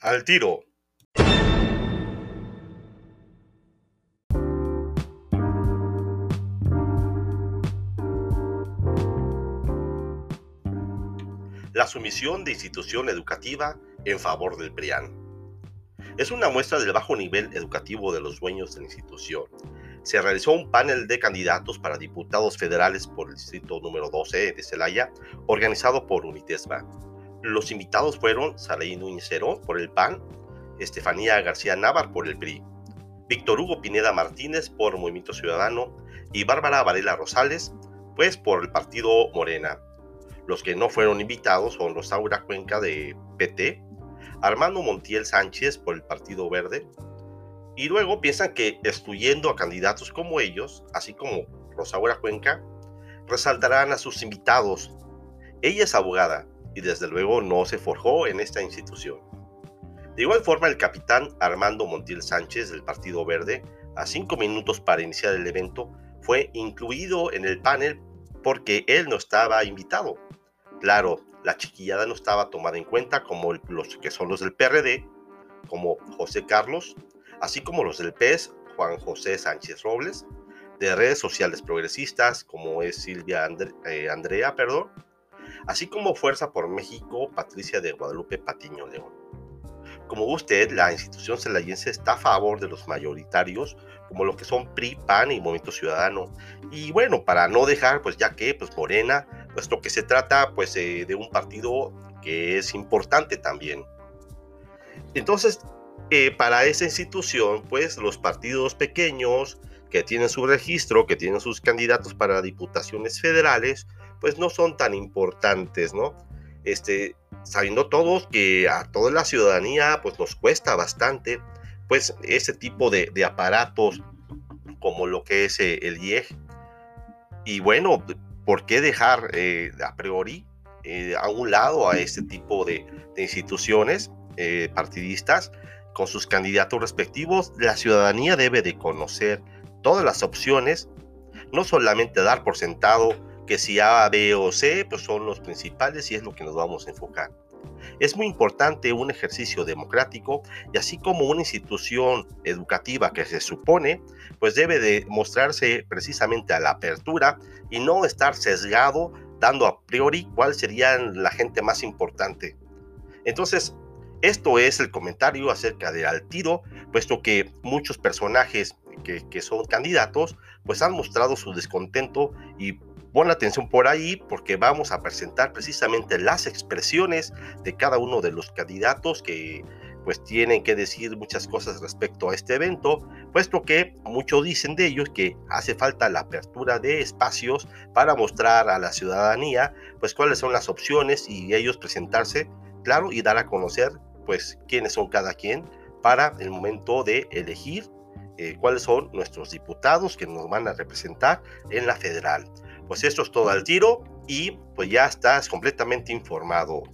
al tiro. La sumisión de institución educativa en favor del PRIAN. Es una muestra del bajo nivel educativo de los dueños de la institución. Se realizó un panel de candidatos para diputados federales por el distrito número 12 de Celaya, organizado por Unitesba. Los invitados fueron Saraí Núñez por el PAN, Estefanía García Navar por el PRI, Víctor Hugo Pineda Martínez por Movimiento Ciudadano y Bárbara Varela Rosales, pues por el partido Morena. Los que no fueron invitados son Rosaura Cuenca de PT, Armando Montiel Sánchez por el Partido Verde, y luego piensan que excluyendo a candidatos como ellos, así como Rosaura Cuenca, resaltarán a sus invitados. Ella es abogada y desde luego no se forjó en esta institución. De igual forma, el capitán Armando Montiel Sánchez del Partido Verde, a cinco minutos para iniciar el evento, fue incluido en el panel porque él no estaba invitado. Claro, la chiquillada no estaba tomada en cuenta como los que son los del PRD, como José Carlos, así como los del PES, Juan José Sánchez Robles, de redes sociales progresistas como es Silvia eh, Andrea, perdón, así como Fuerza por México, Patricia de Guadalupe Patiño León. Como usted, la institución celayense está a favor de los mayoritarios, como lo que son PRI, PAN y Movimiento Ciudadano. Y bueno, para no dejar, pues ya que, pues Morena, puesto que se trata, pues, eh, de un partido que es importante también. Entonces, eh, para esa institución, pues, los partidos pequeños que tienen su registro, que tienen sus candidatos para diputaciones federales, pues no son tan importantes, ¿no? Este, sabiendo todos que a toda la ciudadanía pues nos cuesta bastante pues ese tipo de, aparatos como lo que es eh, el IEG y bueno ¿por qué dejar eh, a priori eh, a un lado a este tipo de, de instituciones partidistas con sus candidatos respectivos la ciudadanía debe de conocer todas las opciones no solamente dar por sentado que si A, B o C pues son los principales y es lo que nos vamos a enfocar. Es muy importante un ejercicio democrático y así como una institución educativa que se supone, pues debe de mostrarse precisamente a la apertura y no estar sesgado dando a priori cuál sería la gente más importante. Entonces, esto es el comentario acerca de Al Tiro, puesto que muchos personajes que, son candidatos, pues han mostrado su descontento y Pon atención por ahí porque vamos a presentar precisamente las expresiones de cada uno de los candidatos que pues tienen que decir muchas cosas respecto a este evento, puesto que muchos dicen de ellos que hace falta la apertura de espacios para mostrar a la ciudadanía pues cuáles son las opciones y ellos presentarse, claro, y dar a conocer pues quiénes son cada quien para el momento de elegir eh, cuáles son nuestros diputados que nos van a representar en la federal. Pues esto es todo al tiro y pues ya estás completamente informado.